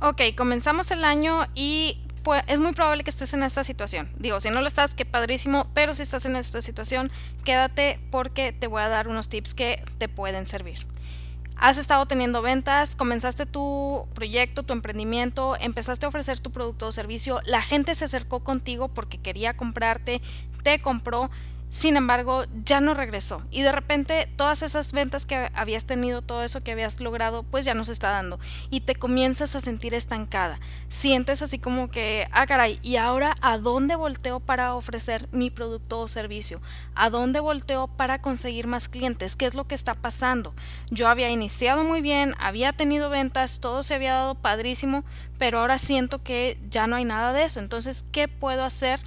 Ok, comenzamos el año y pues, es muy probable que estés en esta situación. Digo, si no lo estás, qué padrísimo, pero si estás en esta situación, quédate porque te voy a dar unos tips que te pueden servir. Has estado teniendo ventas, comenzaste tu proyecto, tu emprendimiento, empezaste a ofrecer tu producto o servicio, la gente se acercó contigo porque quería comprarte, te compró sin embargo, ya no regresó. Y de repente todas esas ventas que habías tenido, todo eso que habías logrado, pues ya no se está dando. Y te comienzas a sentir estancada. Sientes así como que, ah, caray, ¿y ahora a dónde volteo para ofrecer mi producto o servicio? ¿A dónde volteo para conseguir más clientes? ¿Qué es lo que está pasando? Yo había iniciado muy bien, había tenido ventas, todo se había dado padrísimo, pero ahora siento que ya no hay nada de eso. Entonces, ¿qué puedo hacer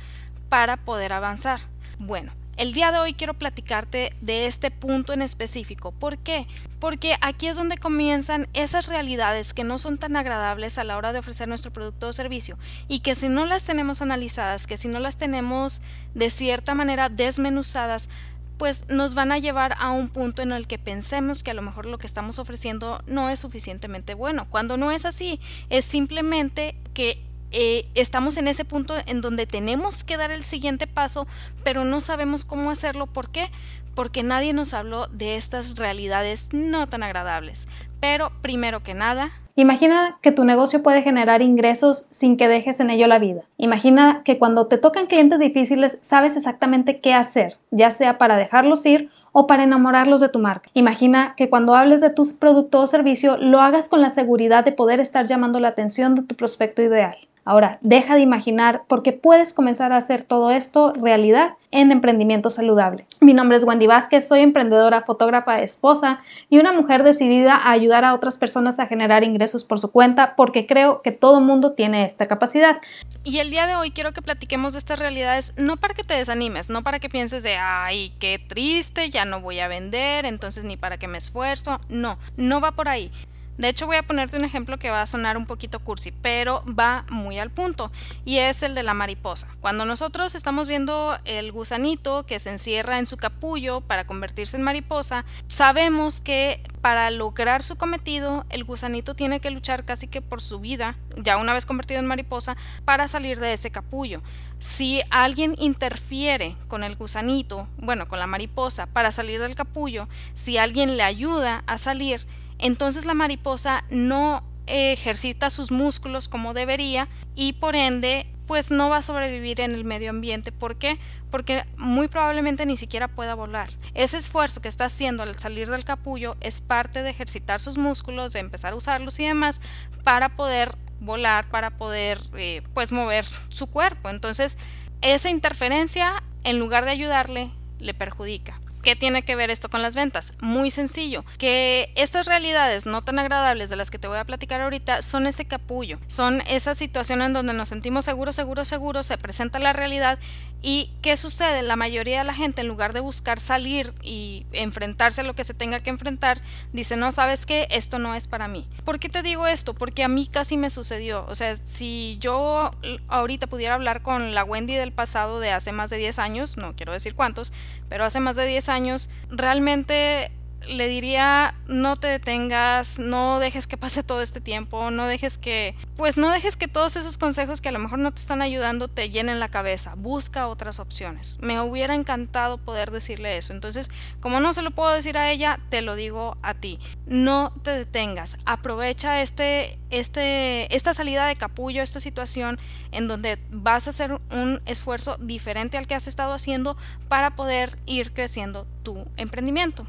para poder avanzar? Bueno, el día de hoy quiero platicarte de este punto en específico. ¿Por qué? Porque aquí es donde comienzan esas realidades que no son tan agradables a la hora de ofrecer nuestro producto o servicio y que si no las tenemos analizadas, que si no las tenemos de cierta manera desmenuzadas, pues nos van a llevar a un punto en el que pensemos que a lo mejor lo que estamos ofreciendo no es suficientemente bueno. Cuando no es así, es simplemente que eh, estamos en ese punto en donde tenemos que dar el siguiente paso, pero no sabemos cómo hacerlo. ¿Por qué? Porque nadie nos habló de estas realidades no tan agradables. Pero primero que nada, Imagina que tu negocio puede generar ingresos sin que dejes en ello la vida. Imagina que cuando te tocan clientes difíciles sabes exactamente qué hacer, ya sea para dejarlos ir o para enamorarlos de tu marca. Imagina que cuando hables de tus productos o servicio lo hagas con la seguridad de poder estar llamando la atención de tu prospecto ideal. Ahora, deja de imaginar porque puedes comenzar a hacer todo esto realidad en emprendimiento saludable. Mi nombre es Wendy Vázquez, soy emprendedora, fotógrafa, esposa y una mujer decidida a ayudar a otras personas a generar ingresos por su cuenta porque creo que todo mundo tiene esta capacidad. Y el día de hoy quiero que platiquemos de estas realidades no para que te desanimes, no para que pienses de, ay, qué triste, ya no voy a vender, entonces ni para que me esfuerzo, no, no va por ahí. De hecho, voy a ponerte un ejemplo que va a sonar un poquito cursi, pero va muy al punto, y es el de la mariposa. Cuando nosotros estamos viendo el gusanito que se encierra en su capullo para convertirse en mariposa, sabemos que para lograr su cometido, el gusanito tiene que luchar casi que por su vida, ya una vez convertido en mariposa, para salir de ese capullo. Si alguien interfiere con el gusanito, bueno, con la mariposa, para salir del capullo, si alguien le ayuda a salir, entonces la mariposa no ejercita sus músculos como debería y por ende pues no va a sobrevivir en el medio ambiente. ¿Por qué? Porque muy probablemente ni siquiera pueda volar. Ese esfuerzo que está haciendo al salir del capullo es parte de ejercitar sus músculos, de empezar a usarlos y demás para poder volar, para poder eh, pues mover su cuerpo. Entonces esa interferencia en lugar de ayudarle le perjudica. ¿Qué tiene que ver esto con las ventas? Muy sencillo, que estas realidades no tan agradables de las que te voy a platicar ahorita son ese capullo, son esa situación en donde nos sentimos seguros, seguros, seguros, se presenta la realidad ¿Y qué sucede? La mayoría de la gente, en lugar de buscar salir y enfrentarse a lo que se tenga que enfrentar, dice, no, sabes qué, esto no es para mí. ¿Por qué te digo esto? Porque a mí casi me sucedió. O sea, si yo ahorita pudiera hablar con la Wendy del pasado de hace más de 10 años, no quiero decir cuántos, pero hace más de 10 años, realmente le diría no te detengas, no dejes que pase todo este tiempo, no dejes que, pues no dejes que todos esos consejos que a lo mejor no te están ayudando te llenen la cabeza, busca otras opciones. Me hubiera encantado poder decirle eso. Entonces, como no se lo puedo decir a ella, te lo digo a ti. No te detengas, aprovecha este, este, esta salida de capullo, esta situación en donde vas a hacer un esfuerzo diferente al que has estado haciendo para poder ir creciendo tu emprendimiento.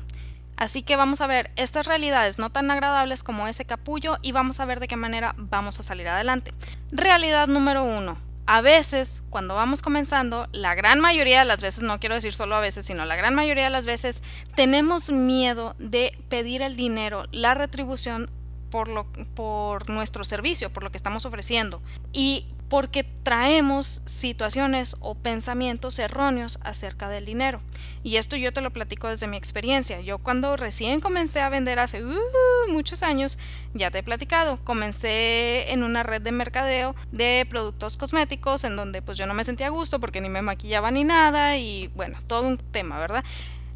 Así que vamos a ver estas realidades no tan agradables como ese capullo y vamos a ver de qué manera vamos a salir adelante. Realidad número uno. A veces, cuando vamos comenzando, la gran mayoría de las veces, no quiero decir solo a veces, sino la gran mayoría de las veces, tenemos miedo de pedir el dinero, la retribución por, lo, por nuestro servicio, por lo que estamos ofreciendo. Y porque traemos situaciones o pensamientos erróneos acerca del dinero. Y esto yo te lo platico desde mi experiencia. Yo cuando recién comencé a vender hace uh, muchos años, ya te he platicado, comencé en una red de mercadeo de productos cosméticos en donde pues yo no me sentía a gusto porque ni me maquillaba ni nada y bueno, todo un tema, ¿verdad?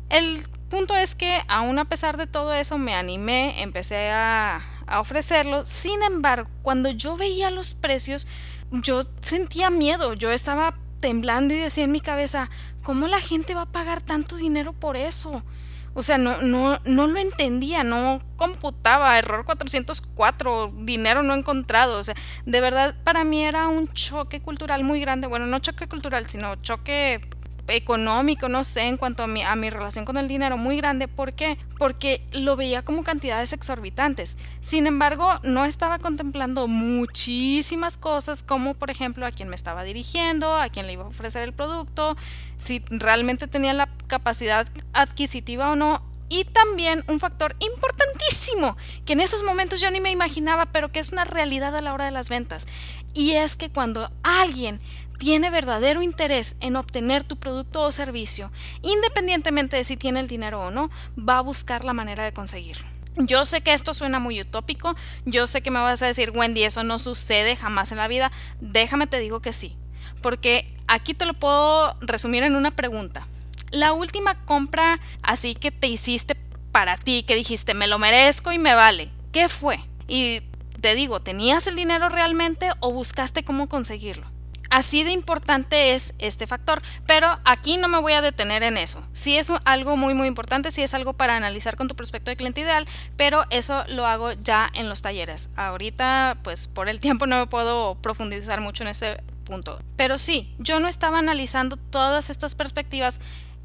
El punto es que aún a pesar de todo eso me animé, empecé a, a ofrecerlo. Sin embargo, cuando yo veía los precios, yo sentía miedo, yo estaba temblando y decía en mi cabeza, ¿cómo la gente va a pagar tanto dinero por eso? O sea, no, no, no lo entendía, no computaba, error 404, dinero no encontrado. O sea, de verdad para mí era un choque cultural muy grande. Bueno, no choque cultural, sino choque económico, no sé, en cuanto a mi, a mi relación con el dinero muy grande. ¿Por qué? Porque lo veía como cantidades exorbitantes. Sin embargo, no estaba contemplando muchísimas cosas como por ejemplo a quién me estaba dirigiendo, a quién le iba a ofrecer el producto, si realmente tenía la capacidad adquisitiva o no. Y también un factor importantísimo que en esos momentos yo ni me imaginaba, pero que es una realidad a la hora de las ventas. Y es que cuando alguien tiene verdadero interés en obtener tu producto o servicio, independientemente de si tiene el dinero o no, va a buscar la manera de conseguirlo. Yo sé que esto suena muy utópico, yo sé que me vas a decir, Wendy, eso no sucede jamás en la vida, déjame te digo que sí, porque aquí te lo puedo resumir en una pregunta. La última compra así que te hiciste para ti, que dijiste, me lo merezco y me vale, ¿qué fue? Y te digo, ¿tenías el dinero realmente o buscaste cómo conseguirlo? Así de importante es este factor, pero aquí no me voy a detener en eso. Sí es algo muy muy importante, sí es algo para analizar con tu prospecto de cliente ideal, pero eso lo hago ya en los talleres. Ahorita pues por el tiempo no me puedo profundizar mucho en este punto. Pero sí, yo no estaba analizando todas estas perspectivas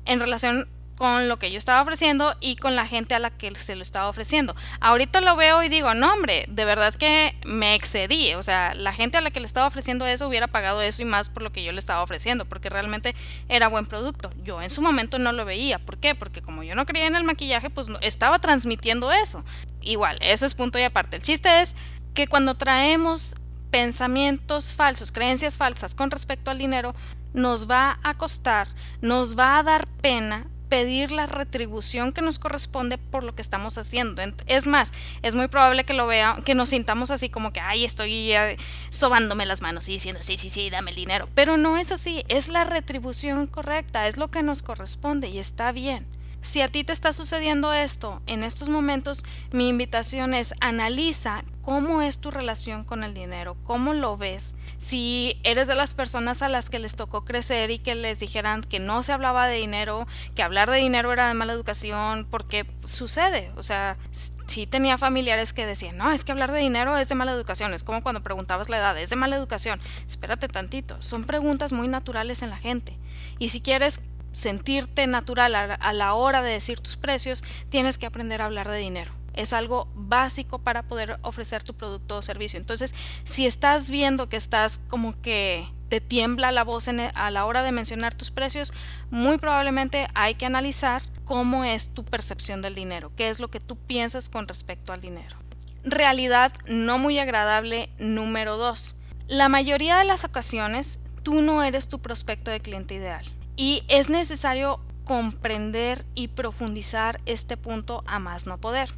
en relación con lo que yo estaba ofreciendo y con la gente a la que se lo estaba ofreciendo. Ahorita lo veo y digo, no hombre, de verdad que me excedí, o sea, la gente a la que le estaba ofreciendo eso hubiera pagado eso y más por lo que yo le estaba ofreciendo, porque realmente era buen producto. Yo en su momento no lo veía, ¿por qué? Porque como yo no creía en el maquillaje, pues estaba transmitiendo eso. Igual, eso es punto y aparte. El chiste es que cuando traemos pensamientos falsos, creencias falsas con respecto al dinero, nos va a costar, nos va a dar pena pedir la retribución que nos corresponde por lo que estamos haciendo. Es más, es muy probable que lo vea, que nos sintamos así como que, ay, estoy eh, sobándome las manos y diciendo, sí, sí, sí, dame el dinero. Pero no es así, es la retribución correcta, es lo que nos corresponde y está bien. Si a ti te está sucediendo esto en estos momentos, mi invitación es analiza cómo es tu relación con el dinero, cómo lo ves. Si eres de las personas a las que les tocó crecer y que les dijeran que no se hablaba de dinero, que hablar de dinero era de mala educación, porque sucede. O sea, si tenía familiares que decían, no, es que hablar de dinero es de mala educación. Es como cuando preguntabas la edad, es de mala educación. Espérate tantito. Son preguntas muy naturales en la gente. Y si quieres sentirte natural a la hora de decir tus precios, tienes que aprender a hablar de dinero. Es algo básico para poder ofrecer tu producto o servicio. Entonces, si estás viendo que estás como que te tiembla la voz e, a la hora de mencionar tus precios, muy probablemente hay que analizar cómo es tu percepción del dinero, qué es lo que tú piensas con respecto al dinero. Realidad no muy agradable número 2. La mayoría de las ocasiones tú no eres tu prospecto de cliente ideal y es necesario comprender y profundizar este punto a más no poder.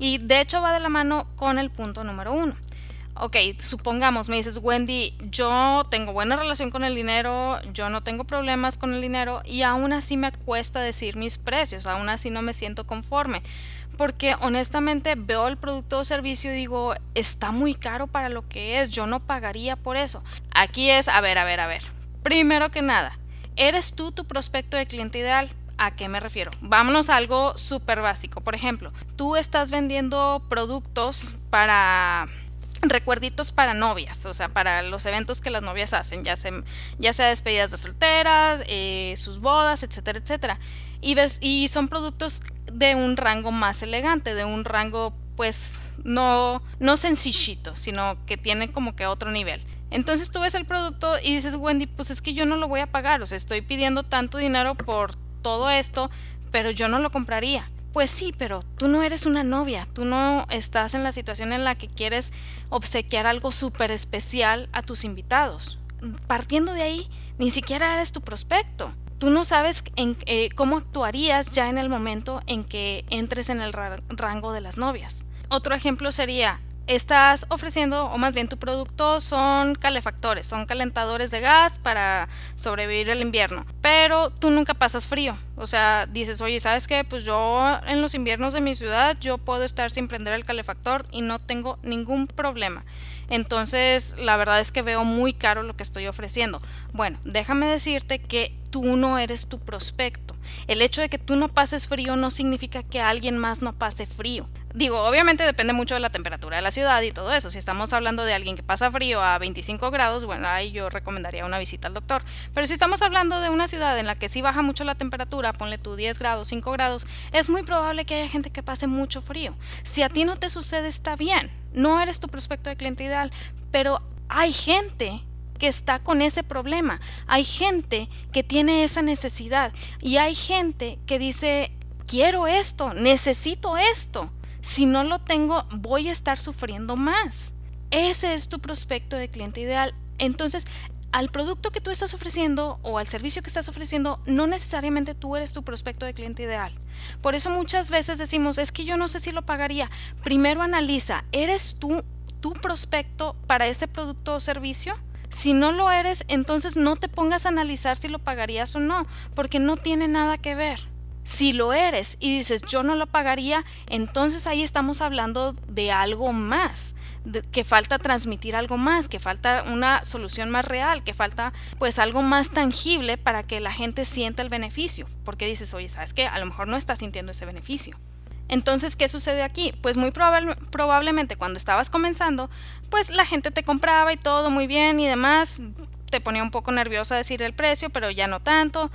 Y de hecho va de la mano con el punto número uno. Ok, supongamos, me dices, Wendy, yo tengo buena relación con el dinero, yo no tengo problemas con el dinero y aún así me cuesta decir mis precios, aún así no me siento conforme, porque honestamente veo el producto o servicio y digo, está muy caro para lo que es, yo no pagaría por eso. Aquí es, a ver, a ver, a ver. Primero que nada, ¿Eres tú tu prospecto de cliente ideal? ¿A qué me refiero? Vámonos a algo súper básico. Por ejemplo, tú estás vendiendo productos para recuerditos para novias, o sea, para los eventos que las novias hacen, ya, ya sea despedidas de solteras, eh, sus bodas, etcétera, etcétera. Y, ves, y son productos de un rango más elegante, de un rango pues no, no sencillito, sino que tiene como que otro nivel. Entonces tú ves el producto y dices, Wendy, pues es que yo no lo voy a pagar, o sea, estoy pidiendo tanto dinero por todo esto, pero yo no lo compraría. Pues sí, pero tú no eres una novia, tú no estás en la situación en la que quieres obsequiar algo súper especial a tus invitados. Partiendo de ahí, ni siquiera eres tu prospecto. Tú no sabes en, eh, cómo actuarías ya en el momento en que entres en el rango de las novias. Otro ejemplo sería, estás ofreciendo, o más bien tu producto son calefactores, son calentadores de gas para sobrevivir el invierno, pero tú nunca pasas frío. O sea, dices, oye, ¿sabes qué? Pues yo en los inviernos de mi ciudad yo puedo estar sin prender el calefactor y no tengo ningún problema. Entonces, la verdad es que veo muy caro lo que estoy ofreciendo. Bueno, déjame decirte que tú no eres tu prospecto. El hecho de que tú no pases frío no significa que alguien más no pase frío. Digo, obviamente depende mucho de la temperatura de la ciudad y todo eso. Si estamos hablando de alguien que pasa frío a 25 grados, bueno, ahí yo recomendaría una visita al doctor. Pero si estamos hablando de una ciudad en la que sí baja mucho la temperatura, ponle tú 10 grados, 5 grados, es muy probable que haya gente que pase mucho frío. Si a ti no te sucede, está bien. No eres tu prospecto de cliente ideal, pero hay gente que está con ese problema. Hay gente que tiene esa necesidad y hay gente que dice, quiero esto, necesito esto. Si no lo tengo, voy a estar sufriendo más. Ese es tu prospecto de cliente ideal. Entonces, al producto que tú estás ofreciendo o al servicio que estás ofreciendo, no necesariamente tú eres tu prospecto de cliente ideal. Por eso muchas veces decimos, es que yo no sé si lo pagaría. Primero analiza, ¿eres tú tu prospecto para ese producto o servicio? Si no lo eres, entonces no te pongas a analizar si lo pagarías o no, porque no tiene nada que ver. Si lo eres y dices yo no lo pagaría, entonces ahí estamos hablando de algo más, que falta transmitir algo más, que falta una solución más real, que falta pues algo más tangible para que la gente sienta el beneficio, porque dices, oye, ¿sabes qué? A lo mejor no estás sintiendo ese beneficio. Entonces, ¿qué sucede aquí? Pues muy probablemente cuando estabas comenzando, pues la gente te compraba y todo muy bien y demás, te ponía un poco nerviosa decir el precio, pero ya no tanto.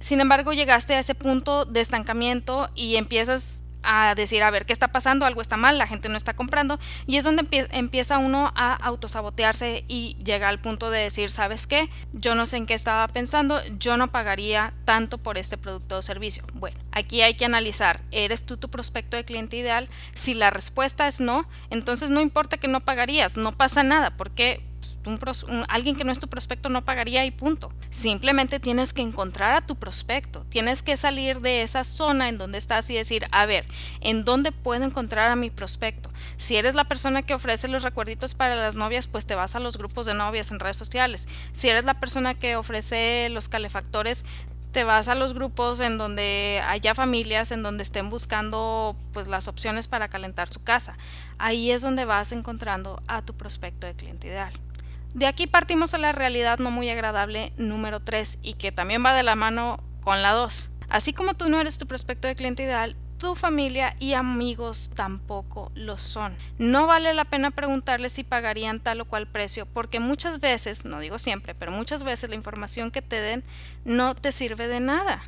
Sin embargo, llegaste a ese punto de estancamiento y empiezas a decir, a ver, ¿qué está pasando? Algo está mal, la gente no está comprando. Y es donde empieza uno a autosabotearse y llega al punto de decir, ¿sabes qué? Yo no sé en qué estaba pensando, yo no pagaría tanto por este producto o servicio. Bueno, aquí hay que analizar, ¿eres tú tu prospecto de cliente ideal? Si la respuesta es no, entonces no importa que no pagarías, no pasa nada, porque alguien que no es tu prospecto no pagaría y punto. Simplemente tienes que encontrar a tu prospecto, tienes que salir de esa zona en donde estás y decir, a ver, ¿en dónde puedo encontrar a mi prospecto? Si eres la persona que ofrece los recuerditos para las novias, pues te vas a los grupos de novias en redes sociales. Si eres la persona que ofrece los calefactores, te vas a los grupos en donde haya familias en donde estén buscando pues las opciones para calentar su casa. Ahí es donde vas encontrando a tu prospecto de cliente ideal. De aquí partimos a la realidad no muy agradable número 3 y que también va de la mano con la 2. Así como tú no eres tu prospecto de cliente ideal, tu familia y amigos tampoco lo son. No vale la pena preguntarles si pagarían tal o cual precio, porque muchas veces, no digo siempre, pero muchas veces la información que te den no te sirve de nada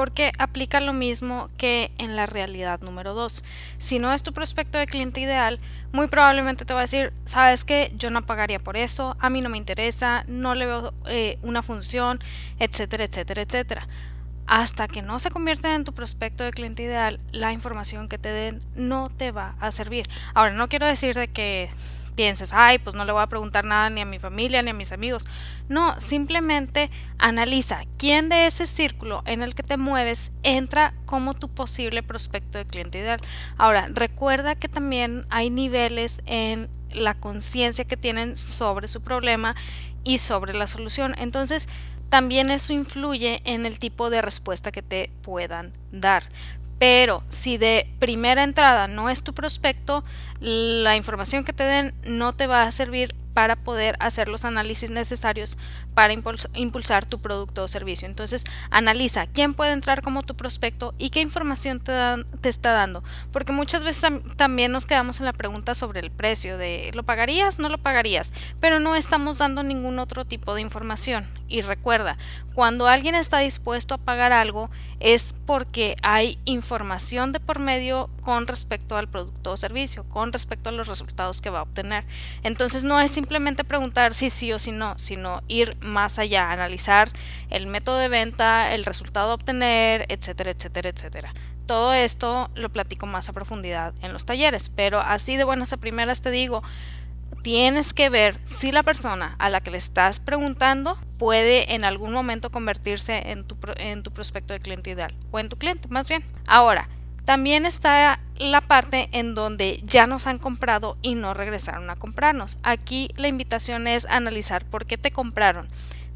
porque aplica lo mismo que en la realidad número 2. Si no es tu prospecto de cliente ideal, muy probablemente te va a decir, sabes que yo no pagaría por eso, a mí no me interesa, no le veo eh, una función, etcétera, etcétera, etcétera. Hasta que no se convierta en tu prospecto de cliente ideal, la información que te den no te va a servir. Ahora, no quiero decir de que pienses, ay, pues no le voy a preguntar nada ni a mi familia ni a mis amigos. No, simplemente analiza quién de ese círculo en el que te mueves entra como tu posible prospecto de cliente ideal. Ahora, recuerda que también hay niveles en la conciencia que tienen sobre su problema y sobre la solución. Entonces, también eso influye en el tipo de respuesta que te puedan dar. Pero si de primera entrada no es tu prospecto, la información que te den no te va a servir para poder hacer los análisis necesarios para impulsar tu producto o servicio. Entonces, analiza quién puede entrar como tu prospecto y qué información te, te está dando. Porque muchas veces también nos quedamos en la pregunta sobre el precio de ¿lo pagarías? ¿No lo pagarías? Pero no estamos dando ningún otro tipo de información. Y recuerda, cuando alguien está dispuesto a pagar algo, es porque hay información de por medio con respecto al producto o servicio, con respecto a los resultados que va a obtener. Entonces no es simplemente preguntar si sí o si no, sino ir más allá, analizar el método de venta, el resultado a obtener, etcétera, etcétera, etcétera. Todo esto lo platico más a profundidad en los talleres, pero así de buenas a primeras te digo, tienes que ver si la persona a la que le estás preguntando puede en algún momento convertirse en tu, en tu prospecto de cliente ideal o en tu cliente más bien. Ahora, también está la parte en donde ya nos han comprado y no regresaron a comprarnos. Aquí la invitación es analizar por qué te compraron.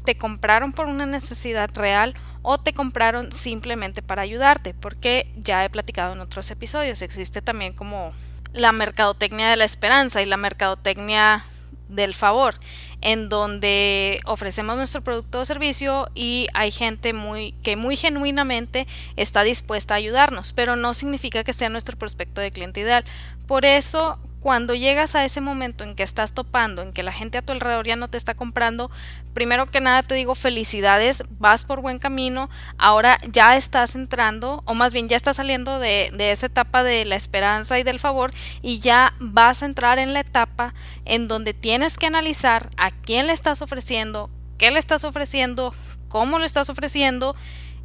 ¿Te compraron por una necesidad real o te compraron simplemente para ayudarte? Porque ya he platicado en otros episodios, existe también como la mercadotecnia de la esperanza y la mercadotecnia del favor, en donde ofrecemos nuestro producto o servicio y hay gente muy que muy genuinamente está dispuesta a ayudarnos, pero no significa que sea nuestro prospecto de cliente ideal. Por eso, cuando llegas a ese momento en que estás topando, en que la gente a tu alrededor ya no te está comprando, primero que nada te digo felicidades, vas por buen camino, ahora ya estás entrando, o más bien ya estás saliendo de, de esa etapa de la esperanza y del favor y ya vas a entrar en la etapa en donde tienes que analizar a quién le estás ofreciendo, qué le estás ofreciendo, cómo lo estás ofreciendo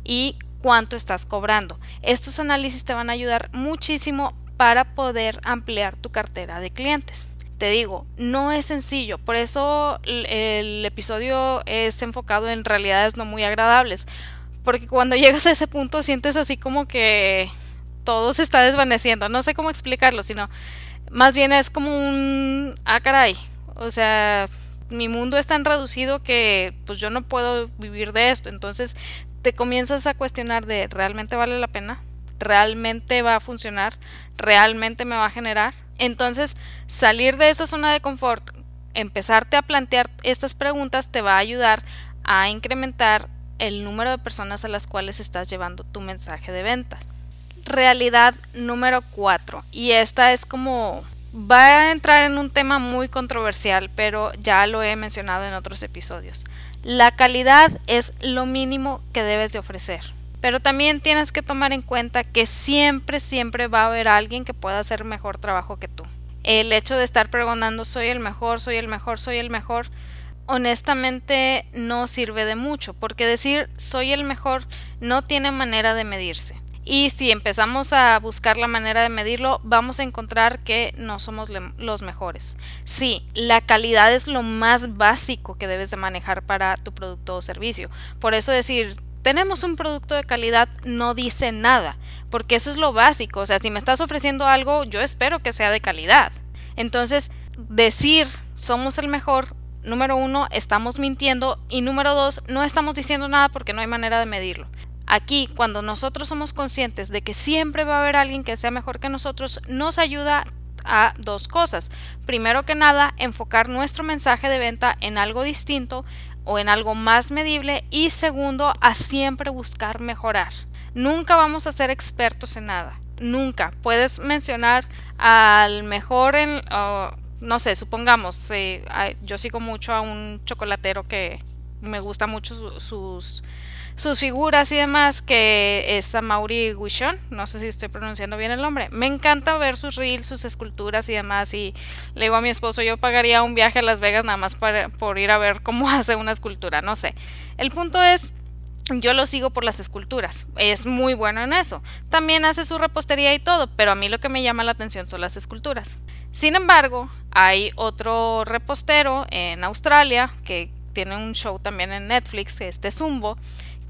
y cuánto estás cobrando. Estos análisis te van a ayudar muchísimo para poder ampliar tu cartera de clientes. Te digo, no es sencillo, por eso el episodio es enfocado en realidades no muy agradables, porque cuando llegas a ese punto sientes así como que todo se está desvaneciendo, no sé cómo explicarlo, sino más bien es como un, ah caray, o sea, mi mundo es tan reducido que pues yo no puedo vivir de esto, entonces te comienzas a cuestionar de realmente vale la pena, realmente va a funcionar, realmente me va a generar. Entonces, salir de esa zona de confort, empezarte a plantear estas preguntas te va a ayudar a incrementar el número de personas a las cuales estás llevando tu mensaje de ventas. Realidad número 4. Y esta es como... Va a entrar en un tema muy controversial, pero ya lo he mencionado en otros episodios. La calidad es lo mínimo que debes de ofrecer. Pero también tienes que tomar en cuenta que siempre, siempre va a haber alguien que pueda hacer mejor trabajo que tú. El hecho de estar pregonando soy el mejor, soy el mejor, soy el mejor, honestamente no sirve de mucho, porque decir soy el mejor no tiene manera de medirse. Y si empezamos a buscar la manera de medirlo, vamos a encontrar que no somos los mejores. Sí, la calidad es lo más básico que debes de manejar para tu producto o servicio. Por eso decir, tenemos un producto de calidad no dice nada, porque eso es lo básico, o sea, si me estás ofreciendo algo, yo espero que sea de calidad. Entonces, decir somos el mejor, número uno, estamos mintiendo y número dos, no estamos diciendo nada porque no hay manera de medirlo. Aquí, cuando nosotros somos conscientes de que siempre va a haber alguien que sea mejor que nosotros, nos ayuda a dos cosas. Primero que nada, enfocar nuestro mensaje de venta en algo distinto o en algo más medible y segundo, a siempre buscar mejorar. Nunca vamos a ser expertos en nada, nunca. Puedes mencionar al mejor en, no sé, supongamos, eh, yo sigo mucho a un chocolatero que me gusta mucho sus sus figuras y demás, que es a Mauri Guichon, no sé si estoy pronunciando bien el nombre. Me encanta ver sus reels, sus esculturas y demás. Y le digo a mi esposo, yo pagaría un viaje a Las Vegas nada más por ir a ver cómo hace una escultura, no sé. El punto es yo lo sigo por las esculturas, es muy bueno en eso. También hace su repostería y todo, pero a mí lo que me llama la atención son las esculturas. Sin embargo, hay otro repostero en Australia que tiene un show también en Netflix, este Zumbo,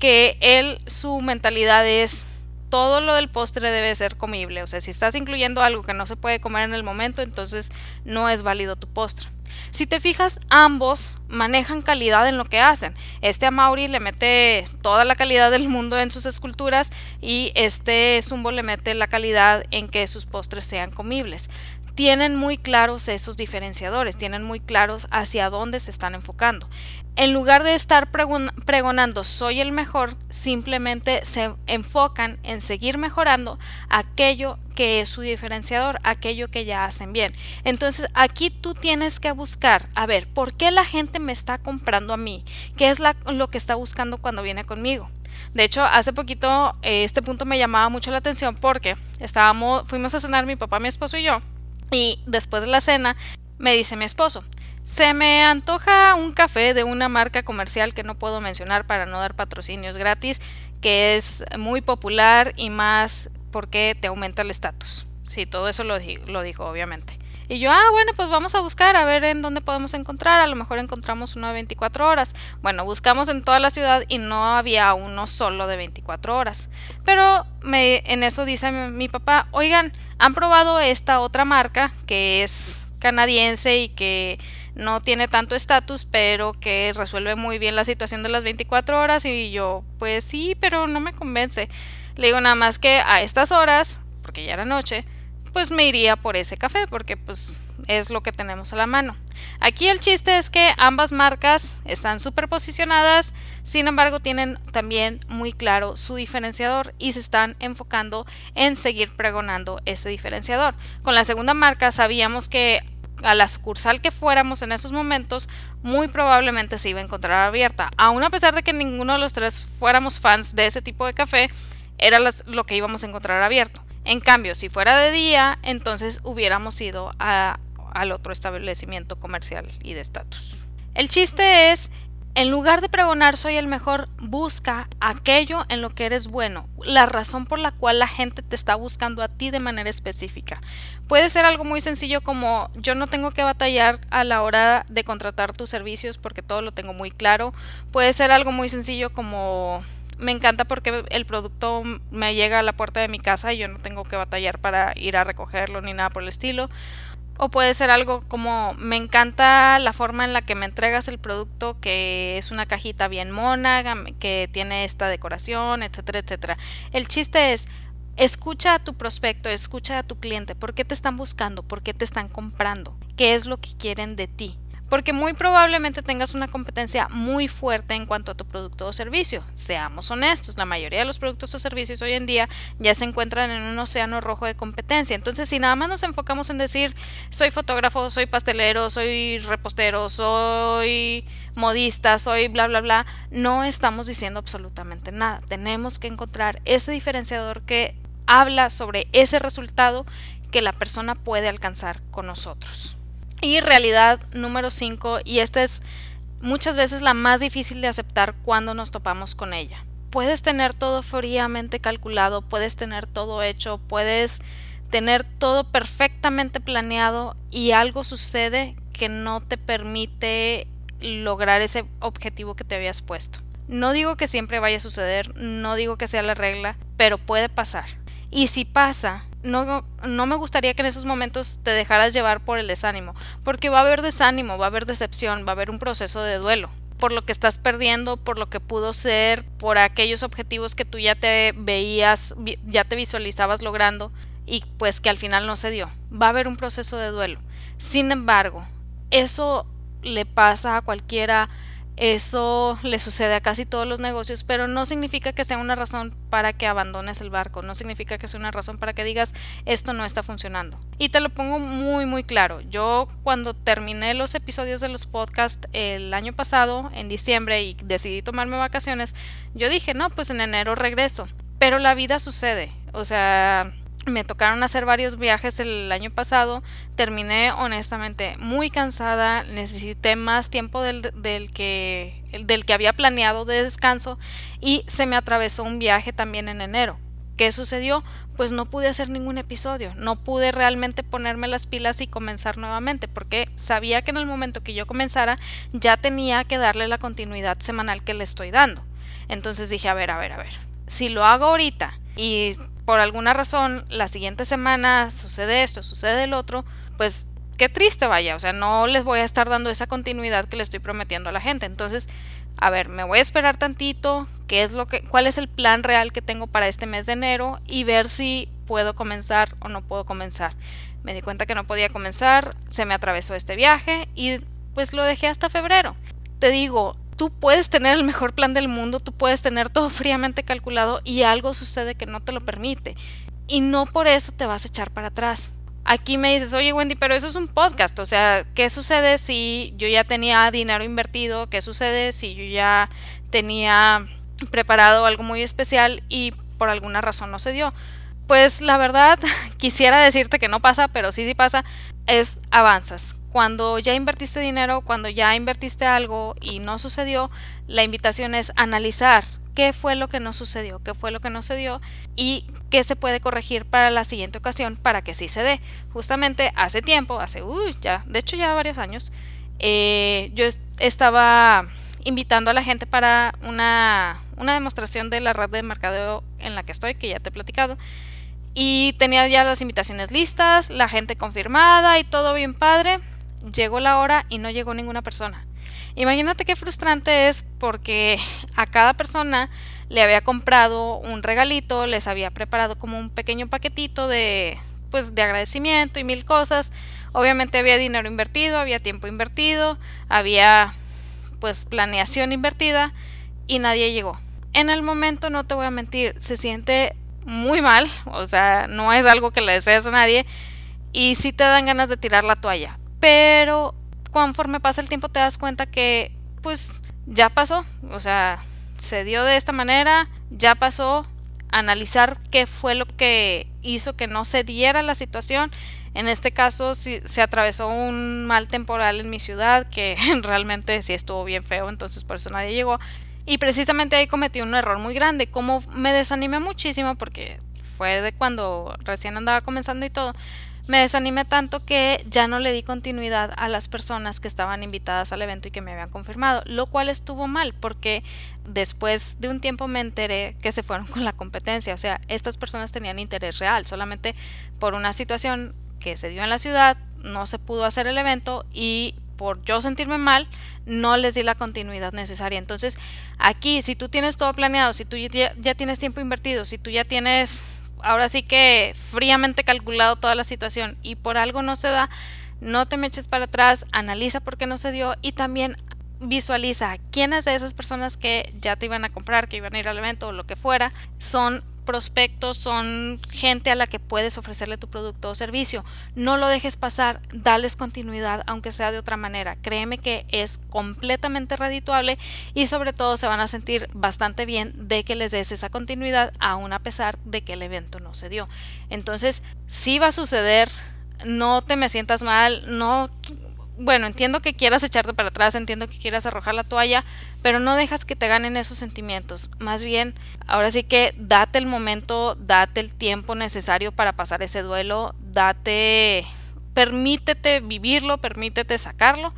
que él, su mentalidad es todo lo del postre debe ser comible. O sea, si estás incluyendo algo que no se puede comer en el momento, entonces no es válido tu postre. Si te fijas, ambos manejan calidad en lo que hacen. Este Amaury le mete toda la calidad del mundo en sus esculturas y este Zumbo le mete la calidad en que sus postres sean comibles tienen muy claros esos diferenciadores, tienen muy claros hacia dónde se están enfocando. En lugar de estar pregonando soy el mejor, simplemente se enfocan en seguir mejorando aquello que es su diferenciador, aquello que ya hacen bien. Entonces aquí tú tienes que buscar, a ver, ¿por qué la gente me está comprando a mí? ¿Qué es lo que está buscando cuando viene conmigo? De hecho, hace poquito eh, este punto me llamaba mucho la atención porque estábamos, fuimos a cenar mi papá, mi esposo y yo y después de la cena, me dice mi esposo, se me antoja un café de una marca comercial que no puedo mencionar para no dar patrocinios gratis, que es muy popular y más porque te aumenta el estatus. Sí, todo eso lo, lo dijo, obviamente. Y yo, ah, bueno, pues vamos a buscar a ver en dónde podemos encontrar. A lo mejor encontramos uno de 24 horas. Bueno, buscamos en toda la ciudad y no había uno solo de 24 horas. Pero me, en eso dice mi, mi papá, oigan, han probado esta otra marca que es canadiense y que no tiene tanto estatus, pero que resuelve muy bien la situación de las 24 horas y yo, pues sí, pero no me convence. Le digo nada más que a estas horas, porque ya era noche, pues me iría por ese café, porque pues es lo que tenemos a la mano. Aquí el chiste es que ambas marcas están superposicionadas, sin embargo tienen también muy claro su diferenciador y se están enfocando en seguir pregonando ese diferenciador. Con la segunda marca sabíamos que a la sucursal que fuéramos en esos momentos, muy probablemente se iba a encontrar abierta. Aún a pesar de que ninguno de los tres fuéramos fans de ese tipo de café, era lo que íbamos a encontrar abierto. En cambio, si fuera de día, entonces hubiéramos ido al otro establecimiento comercial y de estatus. El chiste es en lugar de pregonar soy el mejor, busca aquello en lo que eres bueno, la razón por la cual la gente te está buscando a ti de manera específica. Puede ser algo muy sencillo como yo no tengo que batallar a la hora de contratar tus servicios porque todo lo tengo muy claro. Puede ser algo muy sencillo como me encanta porque el producto me llega a la puerta de mi casa y yo no tengo que batallar para ir a recogerlo ni nada por el estilo. O puede ser algo como me encanta la forma en la que me entregas el producto, que es una cajita bien mona, que tiene esta decoración, etcétera, etcétera. El chiste es escucha a tu prospecto, escucha a tu cliente, por qué te están buscando, por qué te están comprando, qué es lo que quieren de ti porque muy probablemente tengas una competencia muy fuerte en cuanto a tu producto o servicio. Seamos honestos, la mayoría de los productos o servicios hoy en día ya se encuentran en un océano rojo de competencia. Entonces, si nada más nos enfocamos en decir, soy fotógrafo, soy pastelero, soy repostero, soy modista, soy bla, bla, bla, no estamos diciendo absolutamente nada. Tenemos que encontrar ese diferenciador que habla sobre ese resultado que la persona puede alcanzar con nosotros. Y realidad número 5, y esta es muchas veces la más difícil de aceptar cuando nos topamos con ella. Puedes tener todo fríamente calculado, puedes tener todo hecho, puedes tener todo perfectamente planeado y algo sucede que no te permite lograr ese objetivo que te habías puesto. No digo que siempre vaya a suceder, no digo que sea la regla, pero puede pasar. Y si pasa, no, no me gustaría que en esos momentos te dejaras llevar por el desánimo, porque va a haber desánimo, va a haber decepción, va a haber un proceso de duelo por lo que estás perdiendo, por lo que pudo ser, por aquellos objetivos que tú ya te veías, ya te visualizabas logrando y pues que al final no se dio. Va a haber un proceso de duelo. Sin embargo, eso le pasa a cualquiera eso le sucede a casi todos los negocios, pero no significa que sea una razón para que abandones el barco, no significa que sea una razón para que digas esto no está funcionando. Y te lo pongo muy muy claro. Yo cuando terminé los episodios de los podcasts el año pasado, en diciembre, y decidí tomarme vacaciones, yo dije, no, pues en enero regreso. Pero la vida sucede. O sea, me tocaron hacer varios viajes el año pasado, terminé honestamente muy cansada, necesité más tiempo del, del, que, del que había planeado de descanso y se me atravesó un viaje también en enero. ¿Qué sucedió? Pues no pude hacer ningún episodio, no pude realmente ponerme las pilas y comenzar nuevamente, porque sabía que en el momento que yo comenzara ya tenía que darle la continuidad semanal que le estoy dando. Entonces dije, a ver, a ver, a ver, si lo hago ahorita y por alguna razón la siguiente semana sucede esto, sucede el otro, pues qué triste vaya, o sea, no les voy a estar dando esa continuidad que le estoy prometiendo a la gente. Entonces, a ver, me voy a esperar tantito, qué es lo que cuál es el plan real que tengo para este mes de enero y ver si puedo comenzar o no puedo comenzar. Me di cuenta que no podía comenzar, se me atravesó este viaje y pues lo dejé hasta febrero. Te digo, tú puedes tener el mejor plan del mundo, tú puedes tener todo fríamente calculado y algo sucede que no te lo permite. Y no por eso te vas a echar para atrás. Aquí me dices, oye Wendy, pero eso es un podcast, o sea, ¿qué sucede si yo ya tenía dinero invertido? ¿Qué sucede si yo ya tenía preparado algo muy especial y por alguna razón no se dio? Pues la verdad, quisiera decirte que no pasa, pero sí sí pasa, es avanzas cuando ya invertiste dinero, cuando ya invertiste algo y no sucedió, la invitación es analizar qué fue lo que no sucedió, qué fue lo que no se dio y qué se puede corregir para la siguiente ocasión para que sí se dé. Justamente hace tiempo, hace, uy, ya, de hecho ya varios años, eh, yo estaba invitando a la gente para una, una demostración de la red de mercadeo en la que estoy, que ya te he platicado. Y tenía ya las invitaciones listas, la gente confirmada y todo bien padre. Llegó la hora y no llegó ninguna persona. Imagínate qué frustrante es porque a cada persona le había comprado un regalito, les había preparado como un pequeño paquetito de pues de agradecimiento y mil cosas. Obviamente había dinero invertido, había tiempo invertido, había pues planeación invertida y nadie llegó. En el momento no te voy a mentir, se siente muy mal, o sea, no es algo que le desees a nadie y sí te dan ganas de tirar la toalla. Pero conforme pasa el tiempo te das cuenta que pues ya pasó, o sea, se dio de esta manera, ya pasó, analizar qué fue lo que hizo que no se diera la situación. En este caso si, se atravesó un mal temporal en mi ciudad que realmente sí estuvo bien feo, entonces por eso nadie llegó. Y precisamente ahí cometí un error muy grande, como me desanimé muchísimo porque fue de cuando recién andaba comenzando y todo, me desanimé tanto que ya no le di continuidad a las personas que estaban invitadas al evento y que me habían confirmado, lo cual estuvo mal porque después de un tiempo me enteré que se fueron con la competencia, o sea, estas personas tenían interés real, solamente por una situación que se dio en la ciudad, no se pudo hacer el evento y por yo sentirme mal, no les di la continuidad necesaria. Entonces, aquí, si tú tienes todo planeado, si tú ya, tienes tiempo invertido, si tú ya tienes ahora sí que fríamente calculado toda la situación y por algo no se da, no te me eches para atrás, analiza por qué no se dio y también visualiza quiénes de esas personas que ya te iban a comprar, que iban a ir al evento o lo que fuera, son prospectos, son gente a la que puedes ofrecerle tu producto o servicio. No lo dejes pasar, dales continuidad, aunque sea de otra manera. Créeme que es completamente redituable y sobre todo se van a sentir bastante bien de que les des esa continuidad, aún a pesar de que el evento no se dio. Entonces, si va a suceder, no te me sientas mal, no bueno, entiendo que quieras echarte para atrás, entiendo que quieras arrojar la toalla, pero no dejas que te ganen esos sentimientos. Más bien, ahora sí que date el momento, date el tiempo necesario para pasar ese duelo, date, permítete vivirlo, permítete sacarlo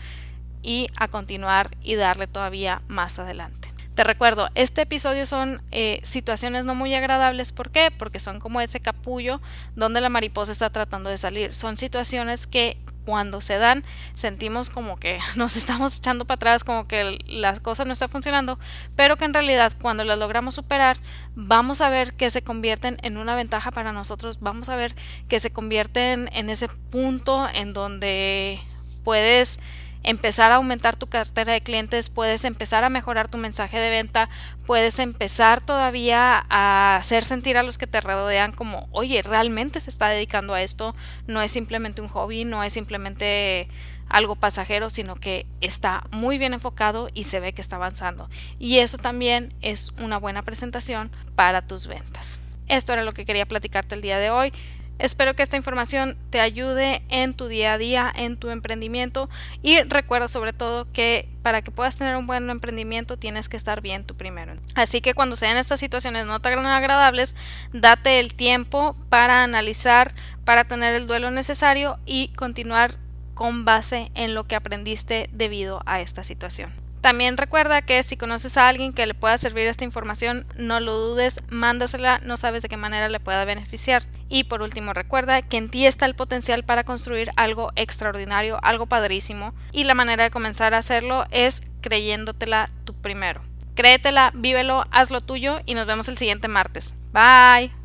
y a continuar y darle todavía más adelante. Te recuerdo, este episodio son eh, situaciones no muy agradables. ¿Por qué? Porque son como ese capullo donde la mariposa está tratando de salir. Son situaciones que cuando se dan sentimos como que nos estamos echando para atrás, como que las cosas no están funcionando, pero que en realidad cuando las logramos superar vamos a ver que se convierten en una ventaja para nosotros, vamos a ver que se convierten en ese punto en donde puedes empezar a aumentar tu cartera de clientes, puedes empezar a mejorar tu mensaje de venta, puedes empezar todavía a hacer sentir a los que te rodean como, oye, realmente se está dedicando a esto, no es simplemente un hobby, no es simplemente algo pasajero, sino que está muy bien enfocado y se ve que está avanzando. Y eso también es una buena presentación para tus ventas. Esto era lo que quería platicarte el día de hoy. Espero que esta información te ayude en tu día a día, en tu emprendimiento y recuerda sobre todo que para que puedas tener un buen emprendimiento tienes que estar bien tú primero. Así que cuando sean estas situaciones no tan agradables, date el tiempo para analizar, para tener el duelo necesario y continuar con base en lo que aprendiste debido a esta situación. También recuerda que si conoces a alguien que le pueda servir esta información, no lo dudes, mándasela, no sabes de qué manera le pueda beneficiar. Y por último, recuerda que en ti está el potencial para construir algo extraordinario, algo padrísimo, y la manera de comenzar a hacerlo es creyéndotela tú primero. Créetela, vívelo, hazlo tuyo y nos vemos el siguiente martes. Bye.